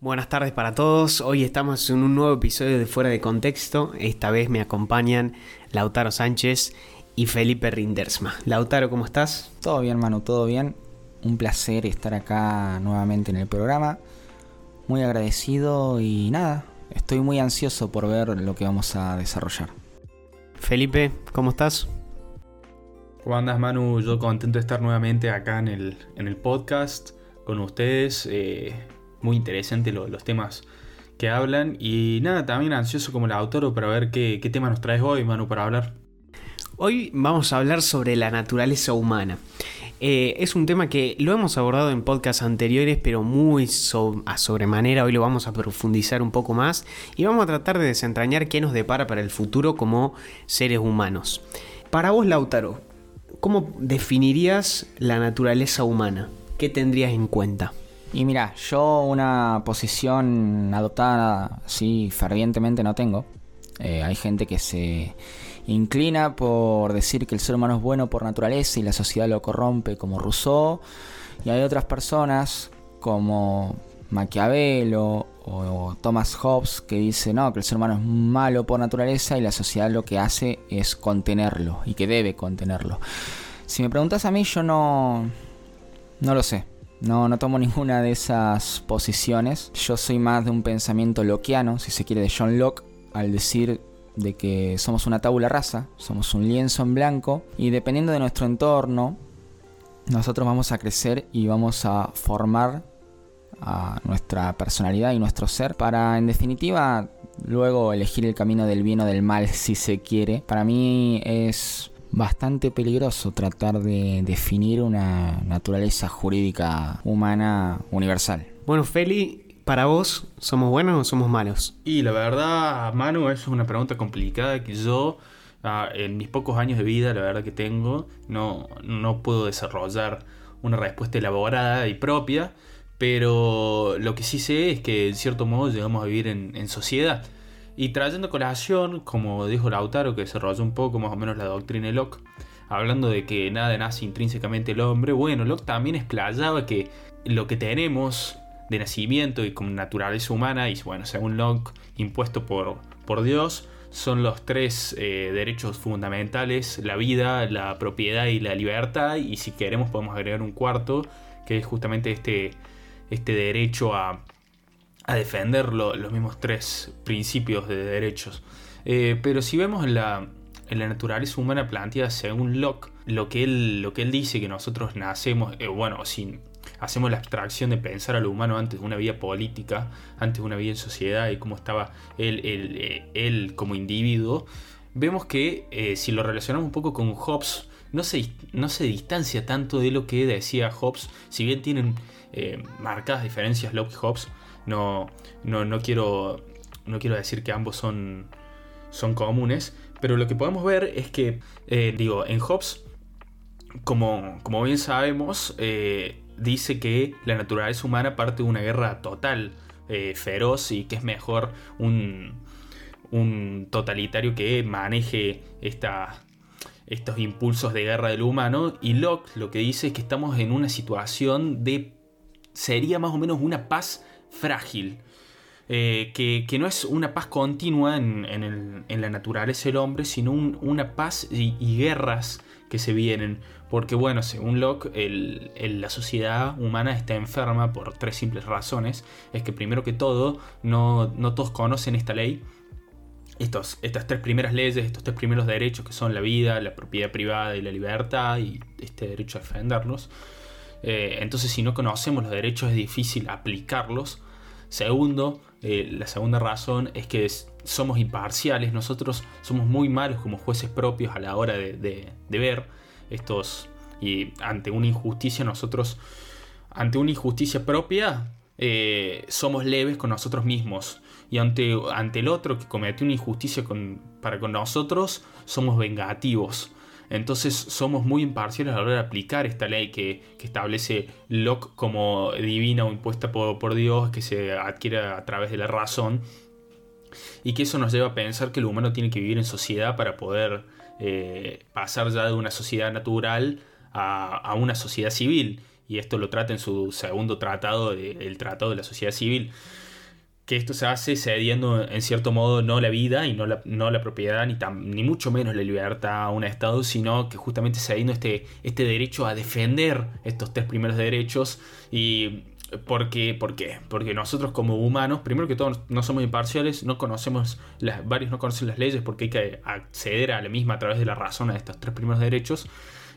Buenas tardes para todos. Hoy estamos en un nuevo episodio de Fuera de Contexto. Esta vez me acompañan Lautaro Sánchez y Felipe Rindersma. Lautaro, ¿cómo estás? todo bien, Manu, todo bien. Un placer estar acá nuevamente en el programa. Muy agradecido y nada, estoy muy ansioso por ver lo que vamos a desarrollar. Felipe, ¿cómo estás? ¿Cómo andas, Manu? Yo contento de estar nuevamente acá en el, en el podcast con ustedes. Eh, muy interesante lo- los temas que hablan. Y nada, también ansioso como el autor para ver qué, tema nos traes hoy, Manu, para hablar. Hoy vamos a hablar sobre la naturaleza humana. Eh, es un tema que lo hemos abordado en podcasts anteriores, pero muy a sobremanera. Hoy lo vamos a profundizar un poco más y vamos a tratar de desentrañar qué nos depara para el futuro como seres humanos. Para vos, Lautaro, ¿cómo definirías la naturaleza humana? ¿Qué tendrías en cuenta? Y mira, yo una posición adoptada así fervientemente no tengo. Eh, hay gente que se inclina por decir que el ser humano es bueno por naturaleza y la sociedad lo corrompe como Rousseau. Y hay otras personas como Maquiavelo o Thomas Hobbes que dice no, que el ser humano es malo por naturaleza y la sociedad lo que hace es contenerlo y que debe contenerlo. Si me preguntas a mí, yo no, no lo sé. No, no tomo ninguna de esas posiciones. Yo soy más de un pensamiento lockeano, si se quiere, de John Locke, al decir de que somos una tabula rasa, somos un lienzo en blanco, y dependiendo de nuestro entorno, nosotros vamos a crecer y vamos a formar a nuestra personalidad y nuestro ser para, en definitiva, luego elegir el camino del bien o del mal, si se quiere. Para mí es bastante peligroso tratar de definir una naturaleza jurídica humana universal. Bueno, Feli, para vos, ¿somos buenos o somos malos? Y la verdad, Manu, es una pregunta complicada que yo, ah, en mis pocos años de vida, la verdad que tengo, no, no puedo desarrollar una respuesta elaborada y propia, pero lo que sí sé es que, en cierto modo, llegamos a vivir en, en sociedad. Y trayendo colación, como dijo Lautaro, que desarrolló un poco más o menos la doctrina de Locke, hablando de que nada nace intrínsecamente el hombre, bueno, Locke también explayaba que lo que tenemos de nacimiento y como naturaleza humana, y bueno, según Locke, impuesto por, por Dios, son los tres eh, derechos fundamentales, la vida, la propiedad y la libertad, y si queremos podemos agregar un cuarto, que es justamente este, este derecho a, a defender lo- los mismos tres principios de derechos. Eh, pero si vemos en la, en la naturaleza humana planteada según Locke, lo que él, lo que él dice que nosotros nacemos, eh, bueno, si hacemos la abstracción de pensar a lo humano antes de una vida política, antes de una vida en sociedad y cómo estaba él, él, eh, él como individuo, vemos que si lo relacionamos un poco con Hobbes, no se, no se distancia tanto de lo que decía Hobbes, si bien tienen marcadas diferencias Locke y Hobbes, no, no, no, quiero, no quiero decir que ambos son, son comunes, pero lo que podemos ver es que, eh, digo, en Hobbes, como, como bien sabemos, eh, dice que la naturaleza humana parte de una guerra total, eh, feroz, y que es mejor un, un totalitario que maneje estos impulsos de guerra del humano. Y Locke lo que dice es que estamos en una situación de... sería más o menos una paz frágil. Eh, que, que no es una paz continua en, en la naturaleza del hombre, sino un- una paz y, guerras que se vienen. Porque bueno, según Locke, la sociedad humana está enferma por tres simples razones. Es que primero que todo, no, no todos conocen esta ley. Estos, estas tres primeras leyes, estos tres primeros derechos que son la vida, la propiedad privada y la libertad, y este derecho a defenderlos. Eh, entonces, si no conocemos los derechos, es difícil aplicarlos. Segundo, eh, la segunda razón es que somos imparciales. Nosotros somos muy malos como jueces propios a la hora de, ver estos. Y ante una injusticia, nosotros ante una injusticia propia, eh, somos leves con nosotros mismos. Y ante, ante el otro que comete una injusticia para con nosotros, somos vengativos. Entonces somos muy imparciales a la hora de aplicar esta ley que, establece Locke como divina o impuesta por, Dios, que se adquiere a través de la razón. Y que eso nos lleva a pensar que el humano tiene que vivir en sociedad para poder eh, pasar ya de una sociedad natural a, una sociedad civil. Y esto lo trata en su segundo tratado, el Tratado de la Sociedad Civil que esto se hace cediendo en cierto modo no la vida y no la, no la propiedad ni, ni mucho menos la libertad a un Estado, sino que justamente cediendo este, este derecho a defender estos tres primeros derechos y porque, ¿Por qué? Porque nosotros como humanos, primero que todo, no somos imparciales, no conocemos, las, varios no conocen las leyes porque hay que acceder a la misma a través de la razón a estos tres primeros derechos.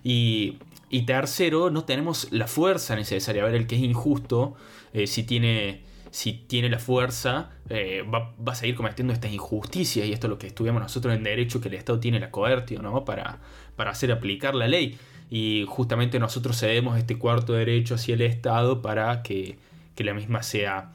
Y, y tercero, no tenemos la fuerza necesaria. A ver, el que es injusto, eh, si tiene si tiene la fuerza, eh, va, a seguir cometiendo estas injusticias. Y esto es lo que estudiamos nosotros en Derecho, que el Estado tiene la coerción ¿no? para, para hacer aplicar la ley. Y justamente nosotros cedemos este cuarto derecho hacia el Estado para que, la misma sea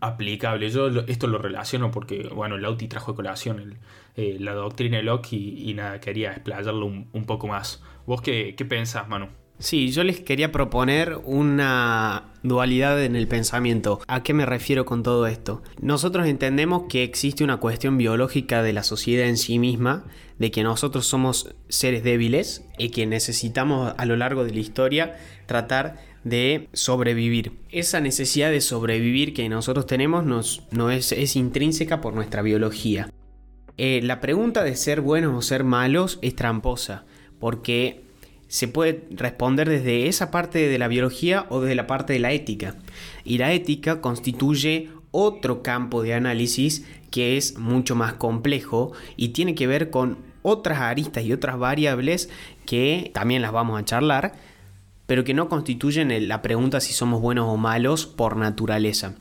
aplicable. Yo esto lo relaciono porque, bueno, Lauti trajo de colación eh, la doctrina de Locke y, nada, quería explayarlo un, un, poco más. ¿Vos qué, qué pensás, Manu? Sí, yo les quería proponer una dualidad en el pensamiento. ¿A qué me refiero con todo esto? Nosotros entendemos que existe una cuestión biológica de la sociedad en sí misma, de que nosotros somos seres débiles y que necesitamos a lo largo de la historia tratar de sobrevivir. Esa necesidad de sobrevivir que nosotros tenemos nos, no es, es intrínseca por nuestra biología. Eh, la pregunta de ser buenos o ser malos es tramposa, porque se puede responder desde esa parte de la biología o desde la parte de la ética. Y la ética constituye otro campo de análisis que es mucho más complejo y tiene que ver con otras aristas y otras variables que también las vamos a charlar, pero que no constituyen la pregunta si somos buenos o malos por naturaleza.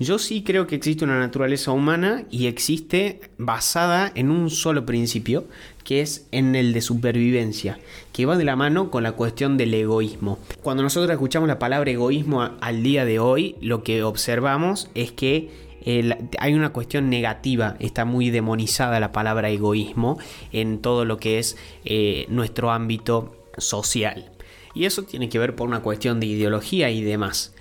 Yo sí creo que existe una naturaleza humana y existe basada en un solo principio, que es en el de supervivencia, que va de la mano con la cuestión del egoísmo. Cuando nosotros escuchamos la palabra egoísmo al día de hoy, lo que observamos es que hay una cuestión negativa, está muy demonizada la palabra egoísmo en todo lo que es eh, nuestro ámbito social. Y eso tiene que ver por una cuestión de ideología y demás.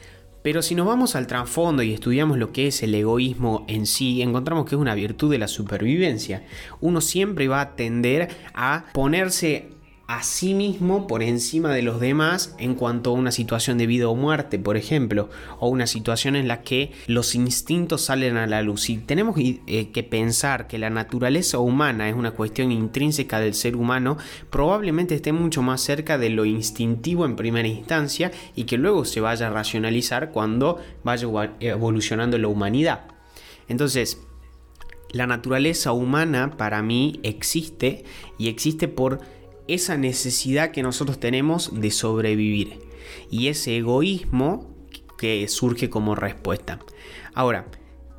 Pero si nos vamos al trasfondo y estudiamos lo que es el egoísmo en sí, encontramos que es una virtud de la supervivencia. Uno siempre va a tender a ponerse a sí mismo por encima de los demás en cuanto a una situación de vida o muerte, por ejemplo, o una situación en la que los instintos salen a la luz. Y tenemos eh, que pensar que la naturaleza humana es una cuestión intrínseca del ser humano, probablemente esté mucho más cerca de lo instintivo en primera instancia y que luego se vaya a racionalizar cuando vaya evolucionando la humanidad. Entonces, la naturaleza humana para mí existe y existe por esa necesidad que nosotros tenemos de sobrevivir y ese egoísmo que surge como respuesta. Ahora,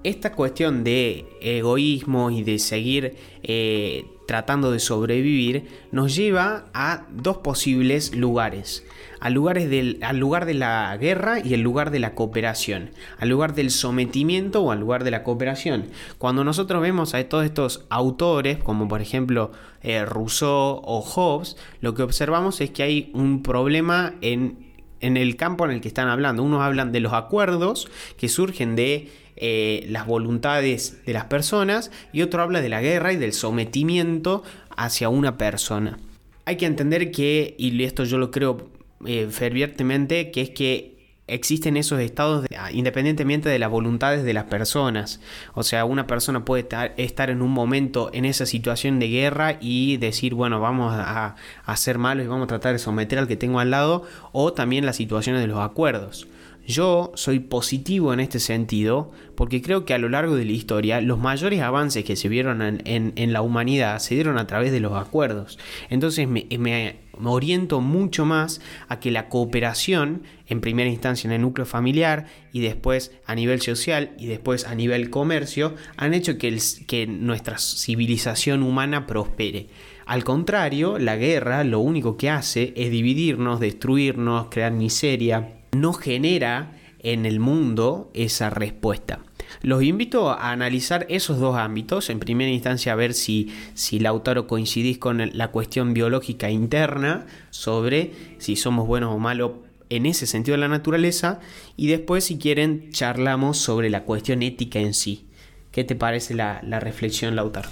esta cuestión de egoísmo y de seguir eh, tratando de sobrevivir nos lleva a dos posibles lugares. Al, del, al lugar de la guerra y el lugar de la cooperación. Al lugar del sometimiento o al lugar de la cooperación. Cuando nosotros vemos a todos estos autores, como por ejemplo eh, Rousseau o Hobbes, lo que observamos es que hay un problema en, en el campo en el que están hablando. Unos hablan de los acuerdos que surgen de eh, las voluntades de las personas y otro habla de la guerra y del sometimiento hacia una persona. Hay que entender que, y esto yo lo creo eh, fervientemente, que es que existen esos estados ah, independientemente de las voluntades de las personas. O sea, una persona puede estar, en un momento en esa situación de guerra y decir, bueno, vamos a, a ser malos y vamos a tratar de someter al que tengo al lado, o también las situaciones de los acuerdos. Yo soy positivo en este sentido porque creo que a lo largo de la historia los mayores avances que se vieron en, la humanidad se dieron a través de los acuerdos. Entonces me, oriento mucho más a que la cooperación, en primera instancia en el núcleo familiar y después a nivel social y después a nivel comercio, han hecho que nuestra civilización humana prospere. Al contrario, la guerra lo único que hace es dividirnos, destruirnos, crear miseria no genera en el mundo esa respuesta. Los invito a analizar esos dos ámbitos. En primera instancia, a ver si, si Lautaro coincidís con la cuestión biológica interna sobre si somos buenos o malos en ese sentido de la naturaleza. Y después, si quieren, charlamos sobre la cuestión ética en sí. ¿Qué te parece la, la reflexión, Lautaro?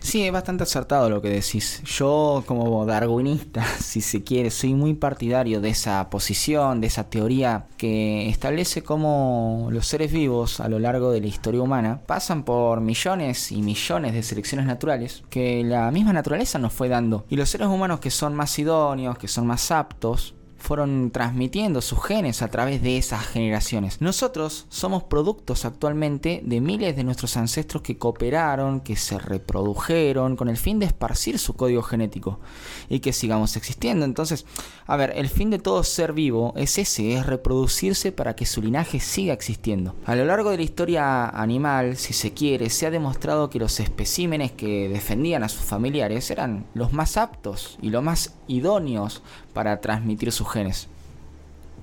Sí, es bastante acertado lo que decís. Yo como darwinista, si se quiere, soy muy partidario de esa posición, de esa teoría que establece cómo los seres vivos a lo largo de la historia humana pasan por millones y millones de selecciones naturales que la misma naturaleza nos fue dando. Y los seres humanos que son más idóneos, que son más aptos, fueron transmitiendo sus genes a través de esas generaciones. Nosotros somos productos actualmente de miles de nuestros ancestros que cooperaron, que se reprodujeron con el fin de esparcir su código genético y que sigamos existiendo. Entonces, a ver, el fin de todo ser vivo es ese, es reproducirse para que su linaje siga existiendo. A lo largo de la historia animal, si se quiere, se ha demostrado que los especímenes que defendían a sus familiares eran los más aptos y los más idóneos para transmitir sus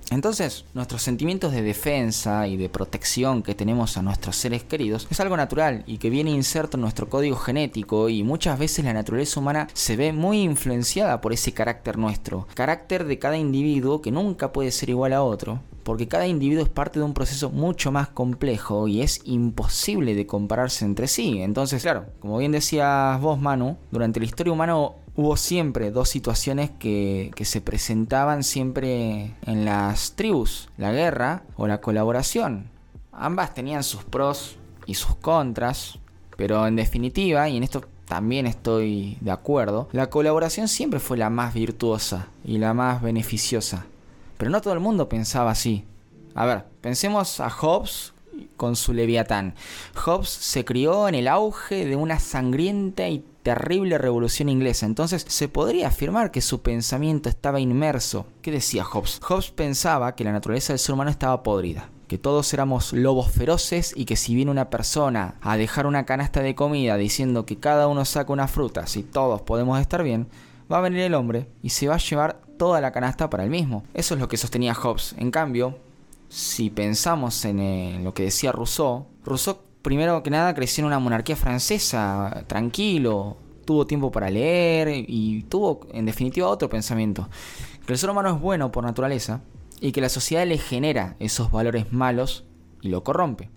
Entonces, nuestros sentimientos de defensa y de protección que tenemos a nuestros seres queridos es algo natural y que viene inserto en nuestro código genético y muchas veces la naturaleza humana se ve muy influenciada por ese carácter nuestro, carácter de cada individuo que nunca puede ser igual a otro, porque cada individuo es parte de un proceso mucho más complejo y es imposible de compararse entre sí. Entonces, claro, como bien decías vos, Manu, durante la historia humana hubo siempre dos situaciones que, se presentaban siempre en las tribus, la guerra o la colaboración. Ambas tenían sus pros y sus contras, pero en definitiva, y en esto también estoy de acuerdo, la colaboración siempre fue la más virtuosa y la más beneficiosa. Pero no todo el mundo pensaba así. A ver, pensemos a Hobbes con su Leviatán. Hobbes se crió en el auge de una sangrienta y terrible revolución inglesa, entonces se podría afirmar que su pensamiento estaba inmerso. ¿Qué decía Hobbes? Hobbes pensaba que la naturaleza del ser humano estaba podrida, que todos éramos lobos feroces y que si viene una persona a dejar una canasta de comida diciendo que cada uno saca una fruta, si todos podemos estar bien, va a venir el hombre y se va a llevar toda la canasta para él mismo. Eso es lo que sostenía Hobbes. En cambio, si pensamos en eh, lo que decía Rousseau, Rousseau primero que nada creció en una monarquía francesa, tranquilo, tuvo tiempo para leer y tuvo en definitiva otro pensamiento, que el ser humano es bueno por naturaleza y que la sociedad le genera esos valores malos y lo corrompe.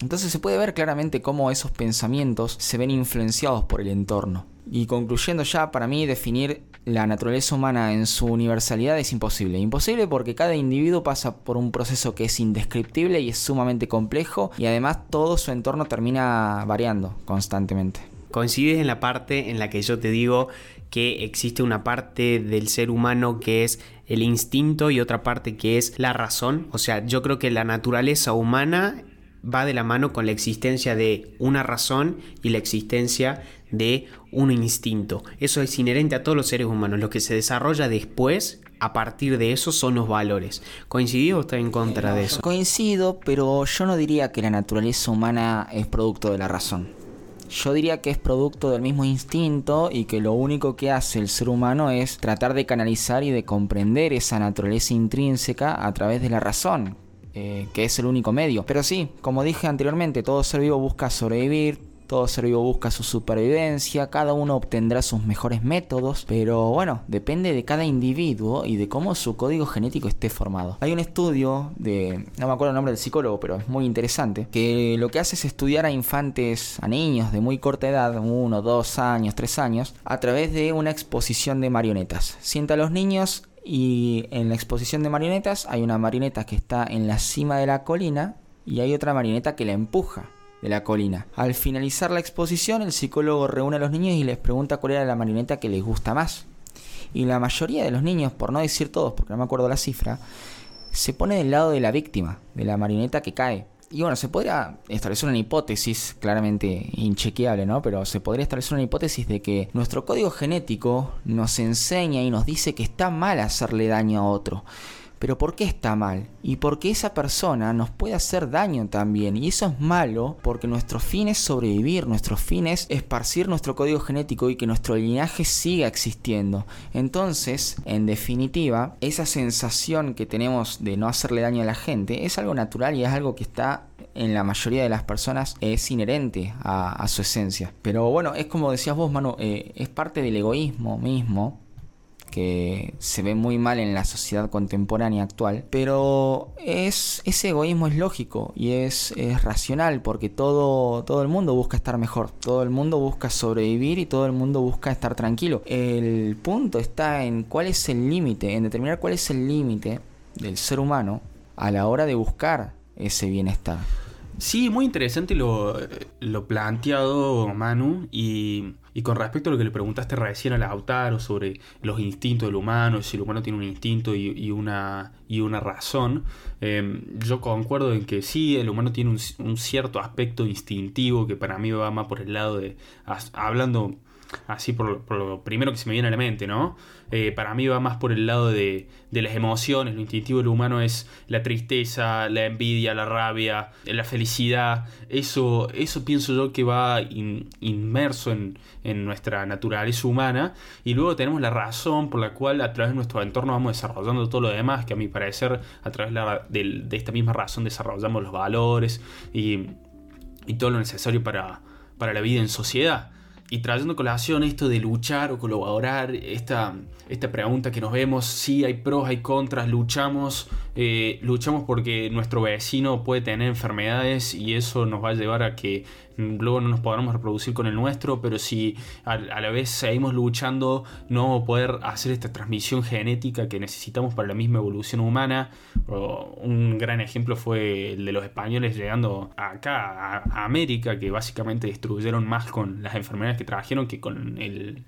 Entonces se puede ver claramente cómo esos pensamientos se ven influenciados por el entorno. Y concluyendo ya, para mí definir la naturaleza humana en su universalidad es imposible. Imposible porque cada individuo pasa por un proceso que es indescriptible y es sumamente complejo y además todo su entorno termina variando constantemente. Coincides en la parte en la que yo te digo que existe una parte del ser humano que es el instinto y otra parte que es la razón. O sea, yo creo que la naturaleza humana va de la mano con la existencia de una razón y la existencia de un instinto. Eso es inherente a todos los seres humanos. Lo que se desarrolla después, a partir de eso, son los valores. ¿Coincidís o está en contra de eso? Coincido, pero yo no diría que la naturaleza humana es producto de la razón. Yo diría que es producto del mismo instinto y que lo único que hace el ser humano es tratar de canalizar y de comprender esa naturaleza intrínseca a través de la razón, eh, que es el único medio. Pero sí, como dije anteriormente, todo ser vivo busca sobrevivir, todo ser vivo busca su supervivencia, cada uno obtendrá sus mejores métodos, pero bueno, depende de cada individuo y de cómo su código genético esté formado. Hay un estudio de, no me acuerdo el nombre del psicólogo, pero es muy interesante, que lo que hace es estudiar a infantes, a niños de muy corta edad, uno, dos años, tres años, a través de una exposición de marionetas. Sienta a los niños y en la exposición de marionetas hay una marioneta que está en la cima de la colina y hay otra marioneta que la empuja de la colina. Al finalizar la exposición, el psicólogo reúne a los niños y les pregunta cuál era la marioneta que les gusta más. Y la mayoría de los niños, por no decir todos, porque no me acuerdo la cifra, se pone del lado de la víctima, de la marioneta que cae. Y bueno, se podría establecer una hipótesis, claramente inchequeable, ¿no? Pero se podría establecer una hipótesis de que nuestro código genético nos enseña y nos dice que está mal hacerle daño a otro. Pero ¿por qué está mal? Y porque esa persona nos puede hacer daño también. Y eso es malo porque nuestro fin es sobrevivir, nuestro fin es esparcir nuestro código genético y que nuestro linaje siga existiendo. Entonces, en definitiva, esa sensación que tenemos de no hacerle daño a la gente es algo natural y es algo que está en la mayoría de las personas es inherente a, su esencia. Pero bueno, es como decías vos, Manu, eh, es parte del egoísmo mismo que se ve muy mal en la sociedad contemporánea actual, pero es, ese egoísmo es lógico y es, es, racional porque todo, todo el mundo busca estar mejor, todo el mundo busca sobrevivir y todo el mundo busca estar tranquilo. El punto está en cuál es el límite, en determinar cuál es el límite del ser humano a la hora de buscar ese bienestar. Sí, muy interesante lo, lo planteado, Manu, y, con respecto a lo que le preguntaste recién a Lautaro sobre los instintos del humano, si el humano tiene un instinto y, una, y una razón, em, yo concuerdo en que sí, el humano tiene un, un, cierto aspecto instintivo que para mí va más por el lado de, hablando así por, lo primero que se me viene a la mente, ¿no? Eh, para mí va más por el lado de, las emociones, lo instintivo del humano es la tristeza, la envidia, la rabia, la felicidad, eso, eso pienso yo que va inmerso en, nuestra naturaleza humana. Y luego tenemos la razón por la cual a través de nuestro entorno vamos desarrollando todo lo demás, que a mi parecer a través de, esta misma razón desarrollamos los valores y, todo lo necesario para, para la vida en sociedad y trayendo colación esto de luchar o colaborar, esta, esta pregunta que nos vemos, si hay pros, hay contras, luchamos, eh, luchamos porque nuestro vecino puede tener enfermedades y eso nos va a llevar a que luego no nos podamos reproducir con el nuestro, pero si a, la vez seguimos luchando, no poder hacer esta transmisión genética que necesitamos para la misma evolución humana. un gran ejemplo fue el de los españoles llegando acá, a, América, que básicamente destruyeron más con las enfermedades que trajeron que con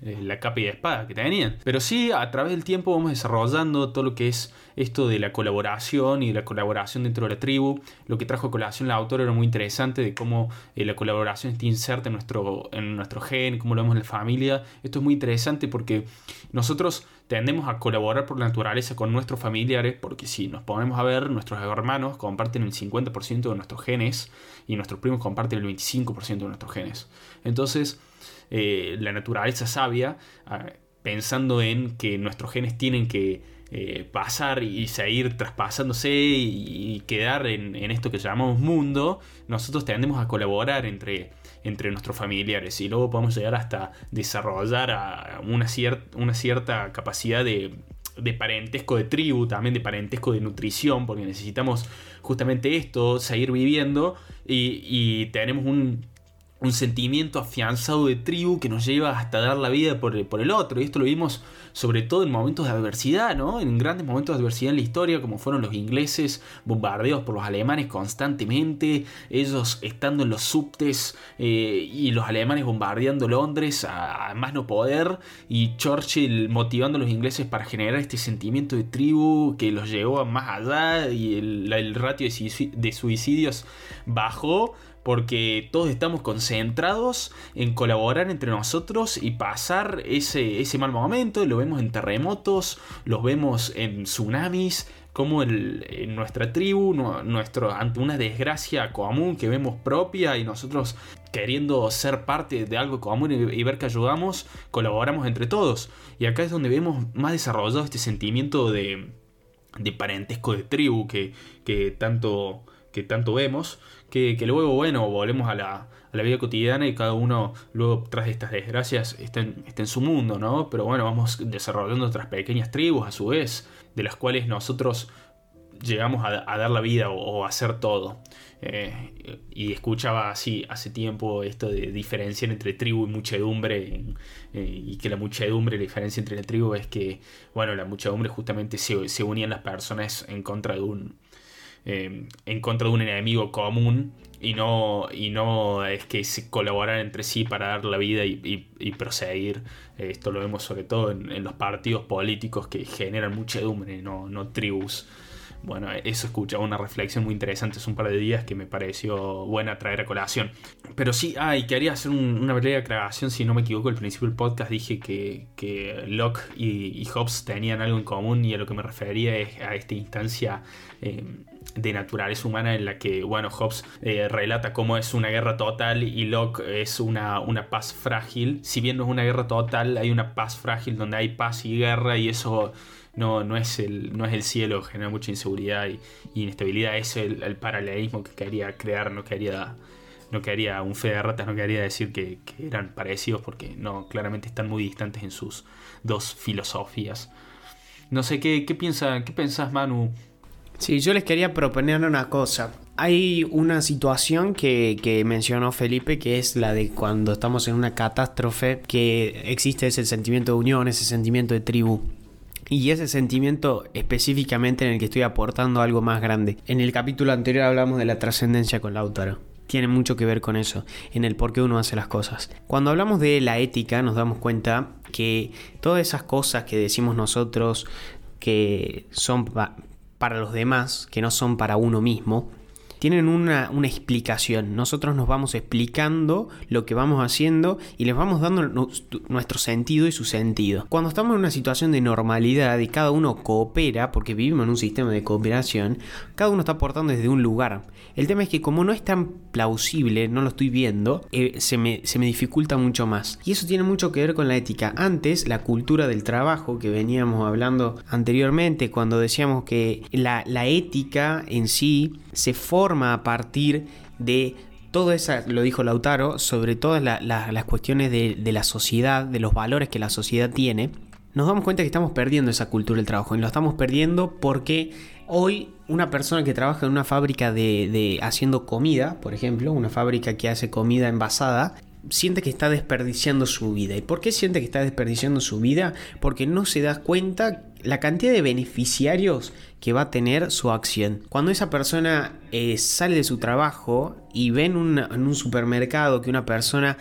la capa y espada que tenían. Pero sí, a través del tiempo vamos desarrollando todo lo que es esto de la colaboración y de la colaboración dentro de la tribu. Lo que trajo a colaboración la autora era muy interesante de cómo eh, la colaboración está inserta en nuestro, en nuestro gen, cómo lo vemos en la familia. Esto es muy interesante porque nosotros tendemos a colaborar por naturaleza con nuestros familiares, porque si nos ponemos a ver, nuestros hermanos comparten el 50% de nuestros genes y nuestros primos comparten el 25% de nuestros genes. Entonces, eh, la naturaleza sabia, ah, pensando en que nuestros genes tienen que eh, pasar y seguir traspasándose y, quedar en, esto que llamamos mundo, nosotros tendemos a colaborar entre, nuestros familiares y luego podemos llegar hasta desarrollar a una, una cierta capacidad de, parentesco de tribu, también de parentesco de nutrición, porque necesitamos justamente esto, seguir viviendo y tenemos un un sentimiento afianzado de tribu que nos lleva hasta dar la vida por el, por el otro. Y esto lo vimos sobre todo en momentos de adversidad, ¿no? En grandes momentos de adversidad en la historia, como fueron los ingleses bombardeados por los alemanes constantemente, ellos estando en los subtes eh, y los alemanes bombardeando Londres a, más no poder, y Churchill motivando a los ingleses para generar este sentimiento de tribu que los llevó a más allá y el, el ratio de suicidios bajó porque todos estamos concentrados en colaborar entre nosotros y pasar ese, ese mal momento. Lo vemos en terremotos, lo vemos en tsunamis, como en nuestra tribu, nuestro, ante una desgracia común que vemos propia y nosotros queriendo ser parte de algo común y, ver que ayudamos, colaboramos entre todos. Y acá es donde vemos más desarrollado este sentimiento de, de parentesco de tribu que, que tanto que tanto vemos, que, luego, bueno, volvemos a la, vida cotidiana y cada uno luego tras estas desgracias está en, está en, su mundo, ¿no? Pero bueno, vamos desarrollando otras pequeñas tribus a su vez, de las cuales nosotros llegamos a, dar la vida o, a hacer todo. Eh, y escuchaba así hace tiempo esto de diferenciar entre tribu y muchedumbre eh, y que la muchedumbre, la diferencia entre la tribu es que, bueno, la muchedumbre justamente se, se unían las personas en contra de un, eh, en contra de un enemigo común y no, y no es que se colaboran entre sí para dar la vida y, y, proseguir. Eh, esto lo vemos sobre todo en, los partidos políticos que generan muchedumbre, no, no tribus. bueno, eso escuchaba una reflexión muy interesante hace un par de días que me pareció buena traer a colación. Pero sí, ah, y quería hacer una breve aclaración, si no me equivoco, al principio del podcast dije que, Locke y, Hobbes tenían algo en común y a lo que me refería es a esta instancia eh, de naturaleza humana en la que, bueno, Hobbes eh, relata cómo es una guerra total y Locke es una, una paz frágil. Si bien no es una guerra total, hay una paz frágil donde hay paz y guerra y eso no, no, es, el, no es el cielo, genera mucha inseguridad y, inestabilidad. Es el, paralelismo que quería crear, no quería, no quería un fe de ratas, no quería decir que, eran parecidos porque no, claramente están muy distantes en sus dos filosofías. No sé, ¿qué, qué, piensa, qué pensás, Manu? Sí, yo les quería proponer una cosa. Hay una situación que, mencionó Felipe que es la de cuando estamos en una catástrofe, que existe ese sentimiento de unión, ese sentimiento de tribu. Y ese sentimiento específicamente en el que estoy aportando algo más grande. En el capítulo anterior hablamos de la trascendencia con Lautaro. Tiene mucho que ver con eso, en el por qué uno hace las cosas. Cuando hablamos de la ética nos damos cuenta que todas esas cosas que decimos nosotros que son para los demás, que no son para uno mismo, tienen una, explicación. Nosotros nos vamos explicando lo que vamos haciendo y les vamos dando nuestro sentido y su sentido. Cuando estamos en una situación de normalidad y cada uno coopera, porque vivimos en un sistema de cooperación, cada uno está aportando desde un lugar. El tema es que como no es tan plausible, no lo estoy viendo, eh, se, me, dificulta mucho más. Y eso tiene mucho que ver con la ética. Antes, la cultura del trabajo que veníamos hablando anteriormente, cuando decíamos que la, la ética en sí se forma a partir de todo eso, lo dijo Lautaro, sobre todas las cuestiones de, la sociedad, de los valores que la sociedad tiene, nos damos cuenta que estamos perdiendo esa cultura del trabajo. Y lo estamos perdiendo porque hoy una persona que trabaja en una fábrica de, de haciendo comida, por ejemplo, una fábrica que hace comida envasada, siente que está desperdiciando su vida. ¿Y por qué siente que está desperdiciando su vida? Porque no se da cuenta la cantidad de beneficiarios que va a tener su acción. Cuando esa persona eh, sale de su trabajo y ve en un supermercado que una persona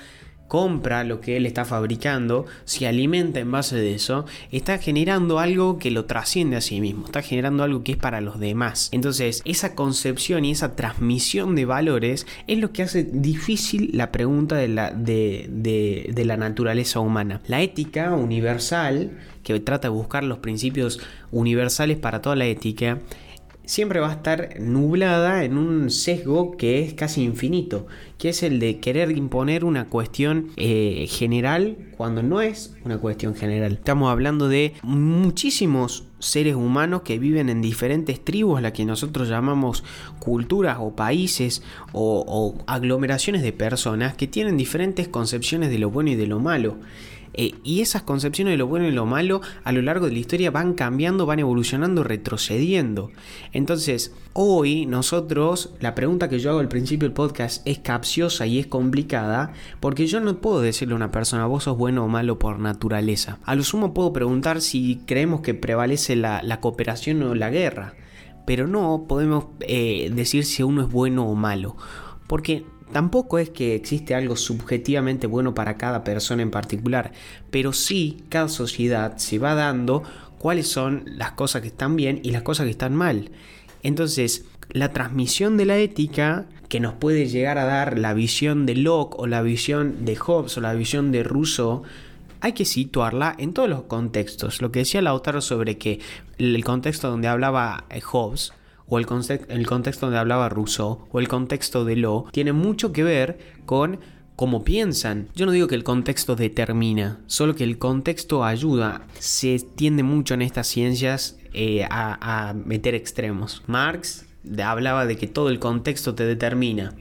compra lo que él está fabricando, se alimenta en base de eso, está generando algo que lo trasciende a sí mismo, está generando algo que es para los demás. Entonces, esa concepción y esa transmisión de valores es lo que hace difícil la pregunta de la, de, de la naturaleza humana. La ética universal, que trata de buscar los principios universales para toda la ética, siempre va a estar nublada en un sesgo que es casi infinito, que es el de querer imponer una cuestión eh, general cuando no es una cuestión general. Estamos hablando de muchísimos seres humanos que viven en diferentes tribus, las que nosotros llamamos culturas o países o aglomeraciones de personas que tienen diferentes concepciones de lo bueno y de lo malo. Eh, y esas concepciones de lo bueno y lo malo a lo largo de la historia van cambiando, van evolucionando, retrocediendo. Entonces, hoy nosotros, la pregunta que yo hago al principio del podcast es capciosa y es complicada, porque yo no puedo decirle a una persona, vos sos bueno o malo por naturaleza. A lo sumo puedo preguntar si creemos que prevalece la, cooperación o la guerra, pero no podemos eh, decir si uno es bueno o malo. Porque Tampoco es que existe algo subjetivamente bueno para cada persona en particular, pero sí cada sociedad se va dando cuáles son las cosas que están bien y las cosas que están mal. Entonces, la transmisión de la ética que nos puede llegar a dar la visión de Locke o la visión de Hobbes o la visión de Rousseau, hay que situarla en todos los contextos. Lo que decía Lautaro sobre que el contexto donde hablaba Hobbes o el, contexto donde hablaba Rousseau, o el contexto de Lo, tiene mucho que ver con cómo piensan. Yo no digo que el contexto determina, solo que el contexto ayuda. Se tiende mucho en estas ciencias eh, a, a meter extremos. Marx hablaba de que todo el contexto te determina.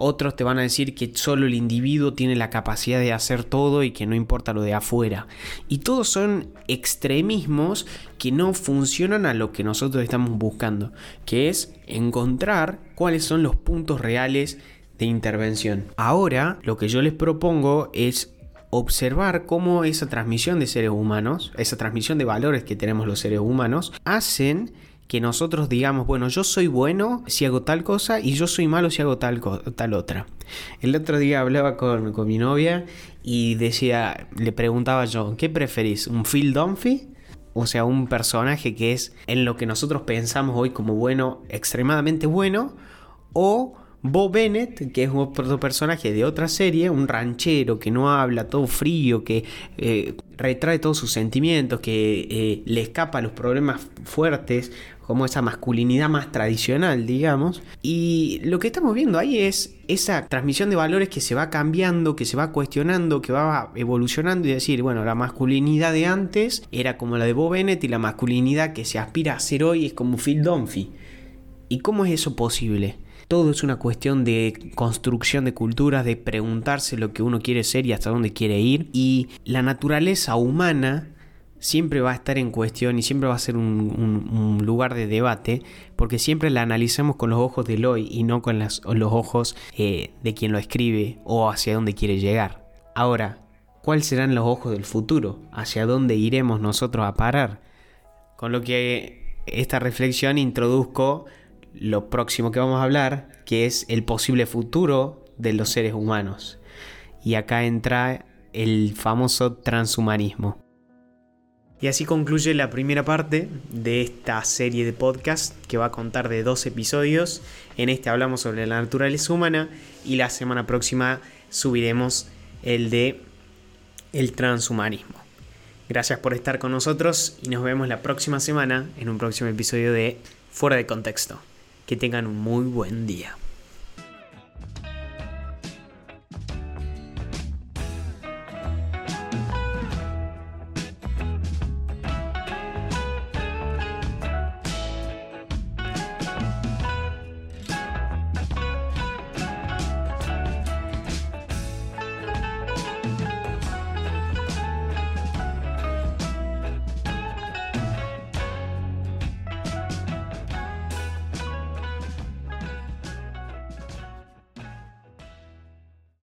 Otros te van a decir que solo el individuo tiene la capacidad de hacer todo y que no importa lo de afuera. Y todos son extremismos que no funcionan a lo que nosotros estamos buscando, que es encontrar cuáles son los puntos reales de intervención. Ahora lo que yo les propongo es observar cómo esa transmisión de seres humanos, esa transmisión de valores que tenemos los seres humanos, hacen que nosotros digamos, bueno, yo soy bueno si hago tal cosa y yo soy malo si hago tal, tal otra. El otro día hablaba con, mi novia y decía, le preguntaba yo, ¿qué preferís? ¿Un Phil Dunphy o sea, un personaje que es en lo que nosotros pensamos hoy como bueno, extremadamente bueno, o Bo Bennett, que es otro personaje de otra serie, un ranchero que no habla, todo frío, que eh, retrae todos sus sentimientos, que eh, le escapa los problemas fuertes, como esa masculinidad más tradicional, digamos. Y lo que estamos viendo ahí es esa transmisión de valores que se va cambiando, que se va cuestionando, que va evolucionando y decir, bueno, la masculinidad de antes era como la de Bo Bennett y la masculinidad que se aspira a ser hoy es como Phil Dunphy. ¿Y cómo es eso posible? Todo es una cuestión de construcción de culturas, de preguntarse lo que uno quiere ser y hasta dónde quiere ir. Y la naturaleza humana siempre va a estar en cuestión y siempre va a ser un, lugar de debate porque siempre la analizamos con los ojos del hoy y no con los ojos eh, de quien lo escribe o hacia dónde quiere llegar. Ahora, ¿cuáles serán los ojos del futuro? ¿Hacia dónde iremos nosotros a parar? Con lo que esta reflexión introduzco lo próximo que vamos a hablar, que es el posible futuro de los seres humanos. Y acá entra el famoso transhumanismo. Y así concluye la primera parte de esta serie de podcast que va a contar de dos episodios. En este hablamos sobre la naturaleza humana y la semana próxima subiremos el de el transhumanismo. Gracias por estar con nosotros y nos vemos la próxima semana en un próximo episodio de Fuera de Contexto. Que tengan un muy buen día.